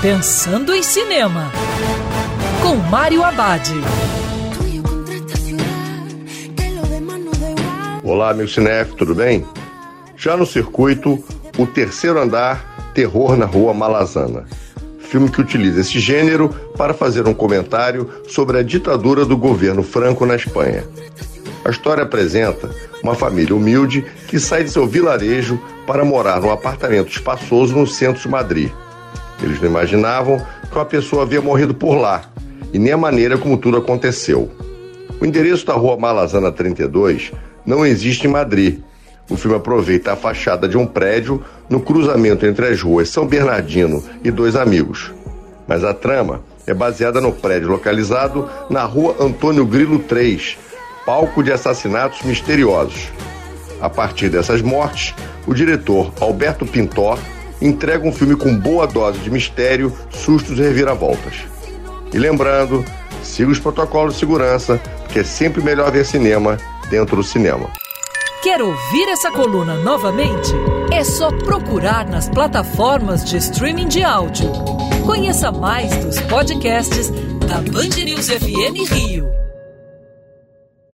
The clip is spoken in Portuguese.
Pensando em Cinema, com Mário Abad. Olá, meu cinef, tudo bem? Já no circuito, o terceiro andar, Terror na Rua Malazana. Filme que utiliza esse gênero para fazer um comentário sobre a ditadura do governo franco na Espanha. A história apresenta uma família humilde que sai de seu vilarejo para morar num apartamento espaçoso no centro de Madrid. Eles não imaginavam que uma pessoa havia morrido por lá e nem a maneira como tudo aconteceu. O endereço da rua Malazana 32 não existe em Madrid. O filme aproveita a fachada de um prédio no cruzamento entre as ruas São Bernardino e Dois Amigos. Mas a trama é baseada no prédio localizado na rua Antônio Grilo 3, palco de assassinatos misteriosos. A partir dessas mortes, o diretor Alberto Pintor entrega um filme com boa dose de mistério, sustos e reviravoltas. E lembrando, siga os protocolos de segurança, porque é sempre melhor ver cinema dentro do cinema. Quer ouvir essa coluna novamente? É só procurar nas plataformas de streaming de áudio. Conheça mais dos podcasts da Band News FM Rio.